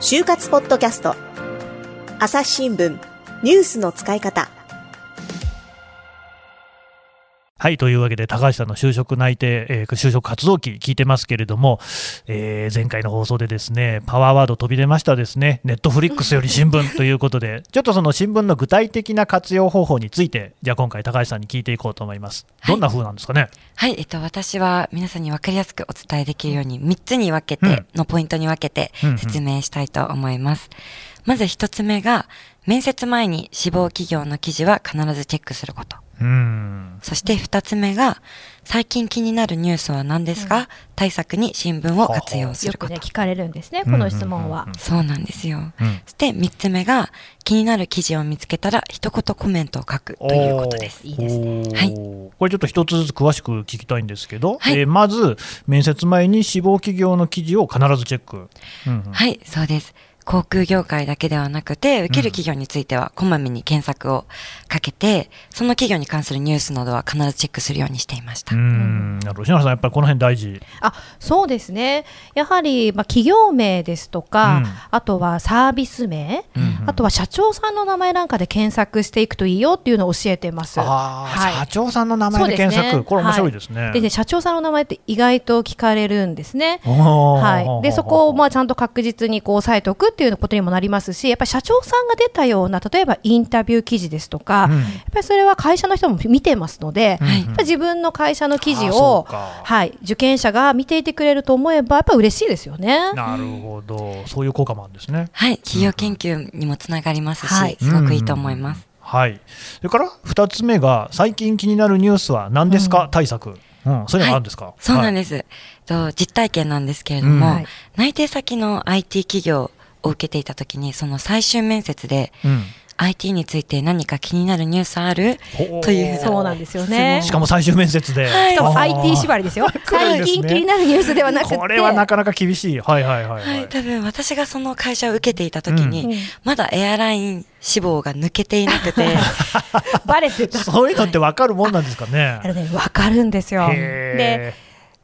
就活ポッドキャスト。朝日新聞ニュースの使い方。はいというわけで高橋さんの就職内定、えー、就職活動期聞いてますけれども、えー、前回の放送でですねパワーワード飛び出ましたですね。ネットフリックスより新聞ということで ちょっとその新聞の具体的な活用方法についてじゃあ今回高橋さんに聞いていこうと思います。どんな風なんですかね？はい、はい、えっと私は皆さんに分かりやすくお伝えできるように3つに分けて、のポイントに分けて説明したいと思います、うんうん、まず1つ目が面接前に志望企業の記事は必ずチェックすること。うんそして二つ目が、最近気になるニュースは何ですか、うん、対策に新聞を活用すること。よくね、聞かれるんですね、この質問は。そうなんですよ。うん、そして三つ目が、気になる記事を見つけたら、一言コメントを書くということです。いいですね。はい。これちょっと一つずつ詳しく聞きたいんですけど、はい、えー、まず、面接前に志望企業の記事を必ずチェック。うんうん、はい、そうです。航空業界だけではなくて、受ける企業についてはこまめに検索をかけて、その企業に関するニュースなどは必ずチェックするようにしていました。うん、なるほど。篠原さん、やっぱりこの辺大事。あ、そうですね。やはり、まあ、企業名ですとか、うん、あとはサービス名、うんうん、あとは社長さんの名前なんかで検索していくといいよっていうのを教えてます。はい、社長さんの名前で検索、ね、これ面白いですね。はい、でね、社長さんの名前って意外と聞かれるんですね。はい。で、そこをまあちゃんと確実にこう押さえておくっていうことにもなりますし、やっぱり社長さんが出たような、例えばインタビュー記事ですとか、うん、やっぱりそれは会社の人も見てますので、うん。やっぱ自分の会社の記事を、はい、受験者が見ていてくれると思えば、やっぱ嬉しいですよね。なるほど、そういう効果もあるんですね。はい、企業研究にもつながりますし、はい、すごくいいと思います。はい、それから2つ目が、最近気になるニュースは何ですか、対策。うん、そういうのあるんですか、はい、そうなんです、はい、と実体験なんですけれども、うん、内定先の IT 企業を受けていたときに、その最終面接で、うん。IT について何か気になるニュースある？というそうなんですよね。しかも最終面接で、はい、しかも IT 縛りですよ。最近気になるニュースではなくて。これはなかなか厳しい。はいはいはい、はい、はい、多分私がその会社を受けていた時に、うん、まだエアライン志望が抜けていなくて。バレてた。そういうのって分かるもんなんですかね。あのね分かるんですよ。で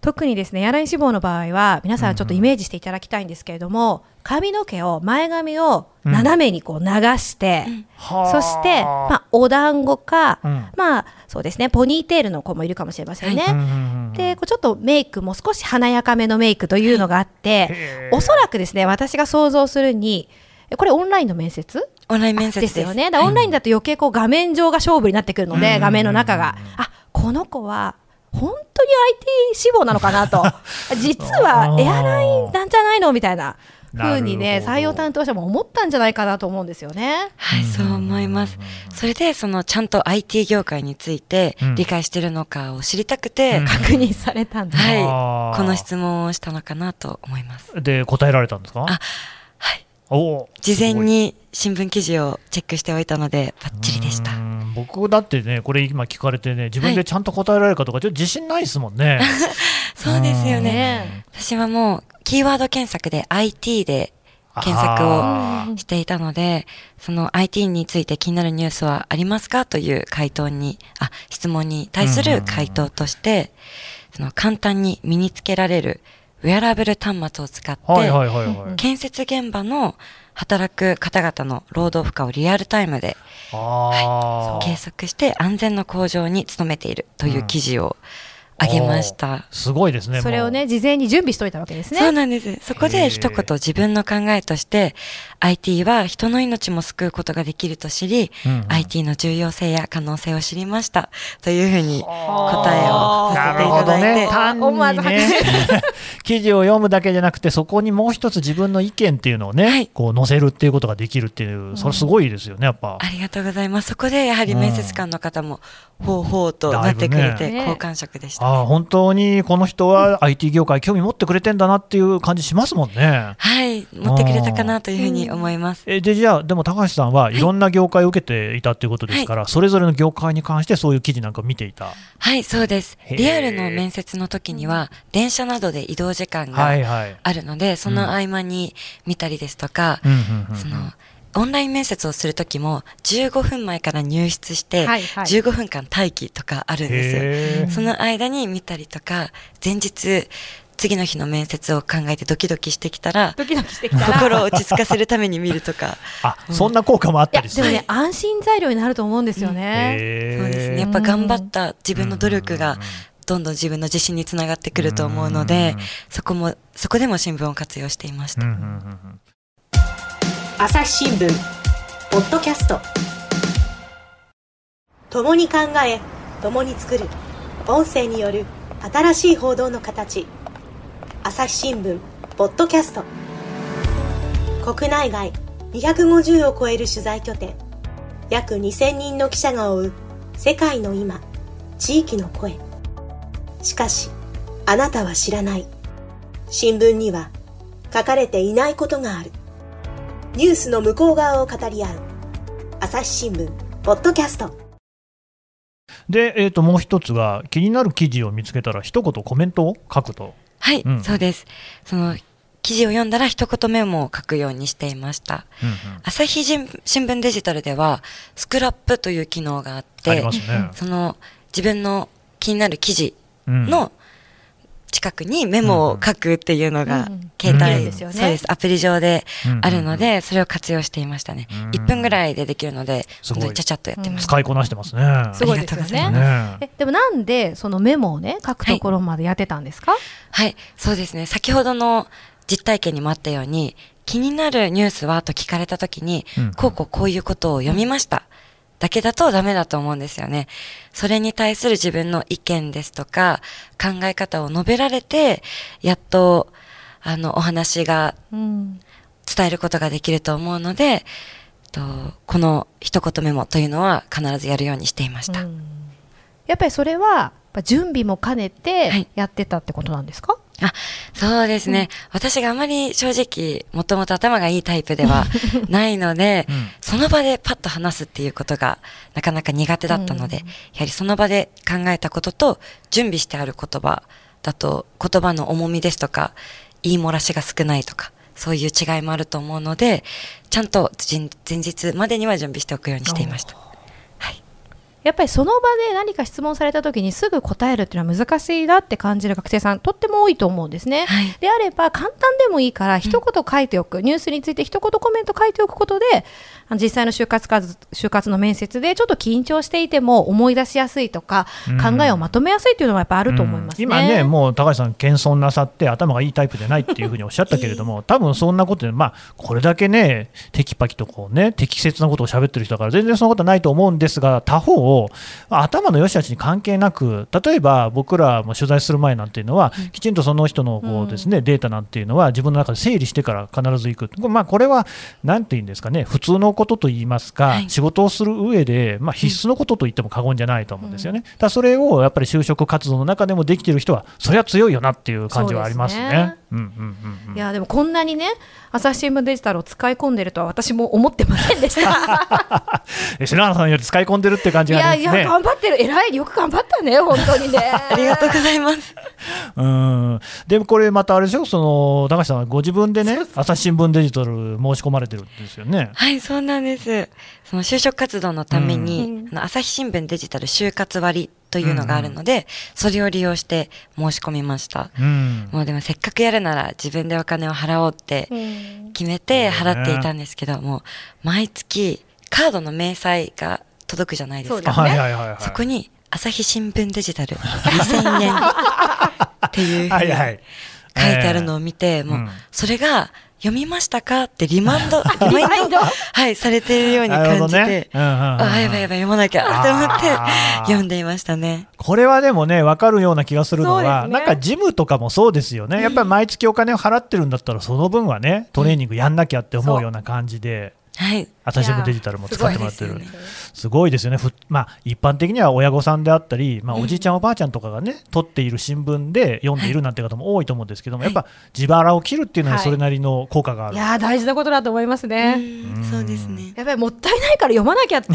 特にですねエアライン志望の場合は皆さんちょっとイメージしていただきたいんですけれども、うん髪の毛を前髪を斜めにこう流して、うん、そして、まあ、お団子か、うん、まあそうですねポニーテールの子もいるかもしれませんね。はい、でこうちょっとメイクも少し華やかめのメイクというのがあって、おそらくですね私が想像するにこれオンラインの面接オンライン面接です。よね。オンラインだと余計こう画面上が勝負になってくるので、画面の中が。あこの子は本当に IT 志望なのかなと 実はエアラインなんじゃないの？みたいなふうにね採用担当者も思ったんじゃないかなと思うんですよね。はいそう思います。それでそのちゃんと IT 業界について理解してるのかを知りたくて、うん、確認されたんだ。はいこの質問をしたのかなと思います。で答えられたんですか？あはい。お事前に新聞記事をチェックしておいたのでバッチリでした。僕だってねこれ今聞かれてね自分でちゃんと答えられるかとかちょっと自信ないですもんね。そうですよね。私はもうキーワード検索で IT で検索をしていたので、その IT について気になるニュースはありますかという回答に、あ、質問に対する回答として、その簡単に身につけられるウェアラブル端末を使って、建設現場の働く方々の労働負荷をリアルタイムで、はい、計測して安全の向上に努めているという記事を、うんあげました。すごいですね。それをね、事前に準備しといたわけですね。そうなんです。そこで一言自分の考えとして、IT は人の命も救うことができると知り、うんうん、IT の重要性や可能性を知りました。というふうに答えをさせていただいて。ね、思わずね、記事を読むだけじゃなくて、そこにもう一つ自分の意見っていうのをね、はい、こう載せるっていうことができるっていう、それすごいですよね、やっぱ。ありがとうございます。そこでやはり面接官の方も、ほうほうとなってくれて、好感触でした、ね、あ本当にこの人は IT 業界興味持ってくれてんだなっていう感じしますもんね。はい、持ってくれたかなというふうに思います。えでじゃあでも高橋さんはいろんな業界を受けていたということですから、はい、それぞれの業界に関してそういう記事なんか見ていた？はいそうです。リアルの面接の時には電車などで移動時間があるので、はいはい、その合間に見たりですとか、そのオンライン面接をする時も15分前から入室して15分間待機とかあるんですよ。その間に見たりとか前日次の日の面接を考えてドキドキしてきたら、ドキドキしてきたら心を落ち着かせるために見るとか。あ、そんな効果もあったりする。でもね、安心材料になると思うんですよね。そうですね。やっぱ頑張った自分の努力が、どんどん自分の自信につながってくると思うので、そこも、そこでも新聞を活用していました。朝日新聞、ポッドキャスト。共に考え、共に作る。音声による新しい報道の形。朝日新聞ポッドキャスト。国内外250を超える取材拠点。約2000人の記者が追う世界の今地域の声。しかしあなたは知らない。新聞には書かれていないことがある。ニュースの向こう側を語り合う朝日新聞ポッドキャスト。で、えー、ともう一つが気になる記事を見つけたら一言コメントを書くと。はい、うん、そうです。その記事を読んだら一言メモを書くようにしていました。うんうん、朝日新聞デジタルではスクラップという機能があって、ね、その自分の気になる記事の近くにメモを書くっていうのが、携帯、そうです、アプリ上であるので、それを活用していましたね。1分ぐらいでできるので、本当にちゃちゃっとやってます。使いこなしてますね。すごいですよね。え、でもなんで、そのメモをね、書くところまでやってたんですか？はい、そうですね。先ほどの実体験にもあったように、気になるニュースは？と聞かれたときに、こうこうこういうことを読みました。だけだとダメだと思うんですよね。それに対する自分の意見ですとか、考え方を述べられて、やっと、あの、お話が伝えることができると思うので、とこの一言メモというのは必ずやるようにしていました。やっぱりそれは準備も兼ねてやってたってことなんですか、はいあ、そうですね。うん、私があまり正直、もともと頭がいいタイプでは ないので、うん、その場でパッと話すっていうことがなかなか苦手だったので、うん、やはりその場で考えたことと準備してある言葉だと言葉の重みですとか、言い漏らしが少ないとか、そういう違いもあると思うので、ちゃんと前日までには準備しておくようにしていました。やっぱりその場で何か質問された時にすぐ答えるっていうのは難しいなって感じる学生さんとっても多いと思うんですね。はい、であれば簡単でもいいから一言書いておく、うん、ニュースについて一言コメント書いておくことで実際の就活活就活の面接でちょっと緊張していても思い出しやすいとか、うん、考えをまとめやすいっていうのはやっぱあると思います、ね。うん、今ねもう高橋さん謙遜なさって頭がいいタイプじゃないっていうふうにおっしゃったけれども多分そんなことでまあこれだけねテキパキとこうね適切なことを喋ってる人だから全然そんなことはないと思うんですが他方頭の良し悪しに関係なく例えば僕らも取材する前なんていうのは、きちんとその人のこうですね、データなんていうのは自分の中で整理してから必ず行く、まあ、これは何て言うんですかね普通のことといいますか、はい、仕事をする上で、まあ、必須のことと言っても過言じゃないと思うんですよね。だそれをやっぱり就職活動の中でもできている人はそれは強いよなっていう感じはありますね。いやでもこんなにね朝日新聞デジタルを使い込んでるとは私も思ってませんでした。篠原さんより使い込んでるって感じが、ね、いやいや頑張ってる。偉いよく頑張ったね本当にね。ありがとうございます。うん。でもこれまたあれでしょその高橋さんご自分でね朝日新聞デジタル申し込まれてるんですよね。はいそうなんです。その就職活動のために、うん、朝日新聞デジタル就活割というのがあるので、うん、それを利用して申し込みました、うん、もうでもせっかくやるなら自分でお金を払おうって決めて払っていたんですけども、毎月カードの明細が届くじゃないですか。そこに朝日新聞デジタル2000円っていうふうに書いてあるのを見て、もうそれが読みましたか？ってリマ ンド、リマインド、はい、されているように感じて、ねうんうんうん、あ、やばいやばい、読まなきゃって思って読んでいましたね。これはでもね、わかるような気がするのは、ね、なんかジムとかもそうですよね。やっぱり毎月お金を払ってるんだったら、その分はね、トレーニングやんなきゃって思うような感じで。はい、朝日新聞デジタルも使ってもらってるすごいですよね、まあ、一般的には親御さんであったり、まあ、おじいちゃん、おばあちゃんとかがね、取っている新聞で読んでいるなんて方も多いと思うんですけども、やっぱ自腹を切るっていうのは、それなりの効果がある、いや大事なことだと思いますね。そうですね。やっぱりもったいないから読まなきゃって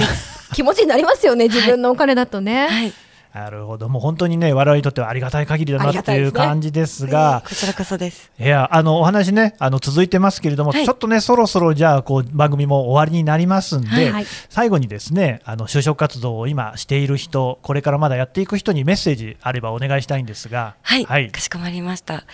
気持ちになりますよね、自分のお金だとね。はいなるほど、もう本当にね、我々にとってはありがたい限りだなという感じですが、こちらこそです。いや、あのお話ね、あの続いてますけれども、はい、ちょっとね、そろそろじゃあこう番組も終わりになりますんで、はいはい、最後にですね、あの就職活動を今している人、これからまだやっていく人にメッセージあればお願いしたいんですが、はい、はい、かしこまりました。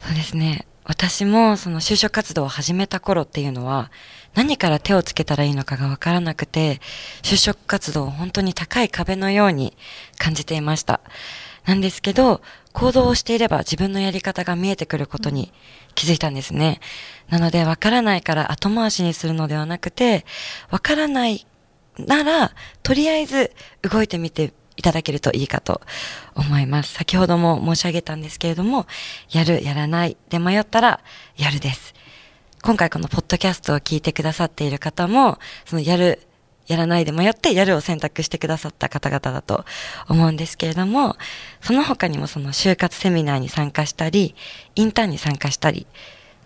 そうですね。私もその就職活動を始めた頃っていうのは、何から手をつけたらいいのかがわからなくて、就職活動を本当に高い壁のように感じていました。なんですけど、行動をしていれば自分のやり方が見えてくることに気づいたんですね。なので、わからないから後回しにするのではなくて、わからないなら、とりあえず動いてみていただけるといいかと思います。先ほども申し上げたんですけれども、やる、やらないで迷ったら、やるです。今回このポッドキャストを聞いてくださっている方も、そのやる、やらないで迷ってやるを選択してくださった方々だと思うんですけれども、その他にもその就活セミナーに参加したり、インターンに参加したり、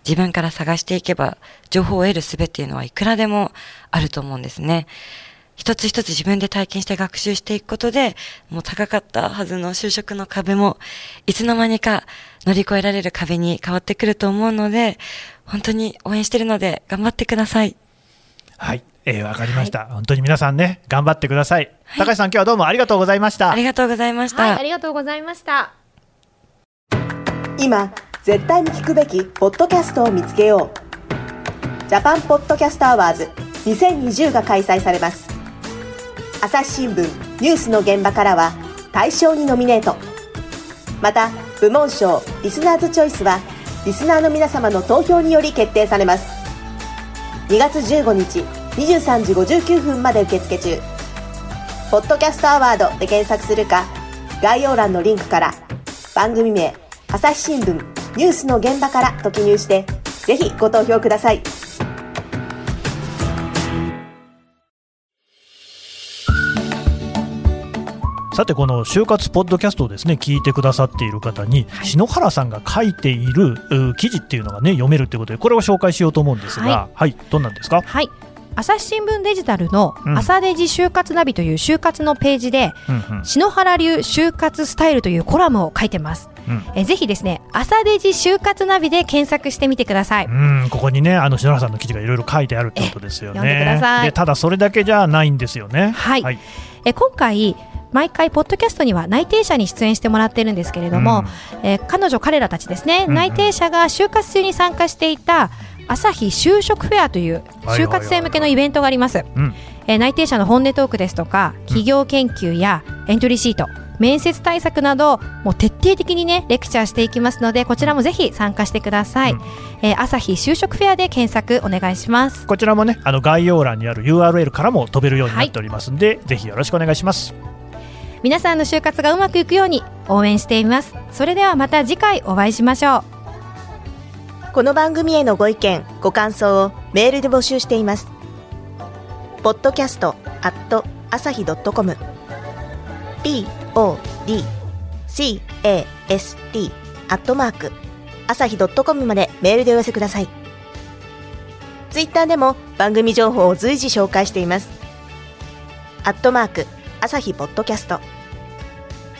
自分から探していけば情報を得る術っていうのはいくらでもあると思うんですね。一つ一つ自分で体験して学習していくことで、もう高かったはずの就職の壁も、いつの間にか乗り越えられる壁に変わってくると思うので、本当に応援してるので頑張ってください。はい。えー、わかりました、はい、本当に皆さんね、頑張ってください。はい、高橋さん、今日はどうもありがとうございました。ありがとうございました。はい、ありがとうございました。今、絶対に聞くべきポッドキャストを見つけよう。 JAPAN PODCAST AWARDS 2020が開催されます。朝日新聞ニュースの現場からは大賞にノミネート。また、部門賞リスナーズチョイスはリスナーの皆様の投票により決定されます。2月15日23時59分まで受付中。ポッドキャストアワードで検索するか概要欄のリンクから番組名朝日新聞ニュースの現場からと記入してぜひご投票ください。さてこの就活ポッドキャストをですね聞いてくださっている方に、はい、篠原さんが書いている記事っていうのがね読めるということでこれを紹介しようと思うんですが、はい、はい、どんなんですか？はい朝日新聞デジタルの朝デジ就活ナビという就活のページで、うん篠原流就活スタイルというコラムを書いてます。うん、えぜひですね朝デジ就活ナビで検索してみてください。うんここにねあの篠原さんの記事がいろいろ書いてあるってことですよね。読んでください。でただそれだけじゃないんですよね。はい。はい、え今回毎回ポッドキャストには内定者に出演してもらってるんですけれども、うん、えー、彼女彼らたちですね、うんうん、内定者が就活中に参加していた朝日就職フェアという就活生向けのイベントがあります、えー、内定者の本音トークですとか企業研究やエントリーシート、面接対策などもう徹底的にねレクチャーしていきますのでこちらもぜひ参加してください、うん、えー、朝日就職フェアで検索お願いします。こちらもねあの概要欄にある URL からも飛べるようになっておりますので、はい、ぜひよろしくお願いします皆さんの就活がうまくいくように応援しています。それではまた次回お会いしましょう。この番組へのご意見ご感想をメールで募集しています。ポッドキャストアット朝日ドットコム。podcast アットマーク朝日ドットコムまでメールでお寄せください。ツイッターでも番組情報を随時紹介しています。アットマーク朝日ポッドキャスト。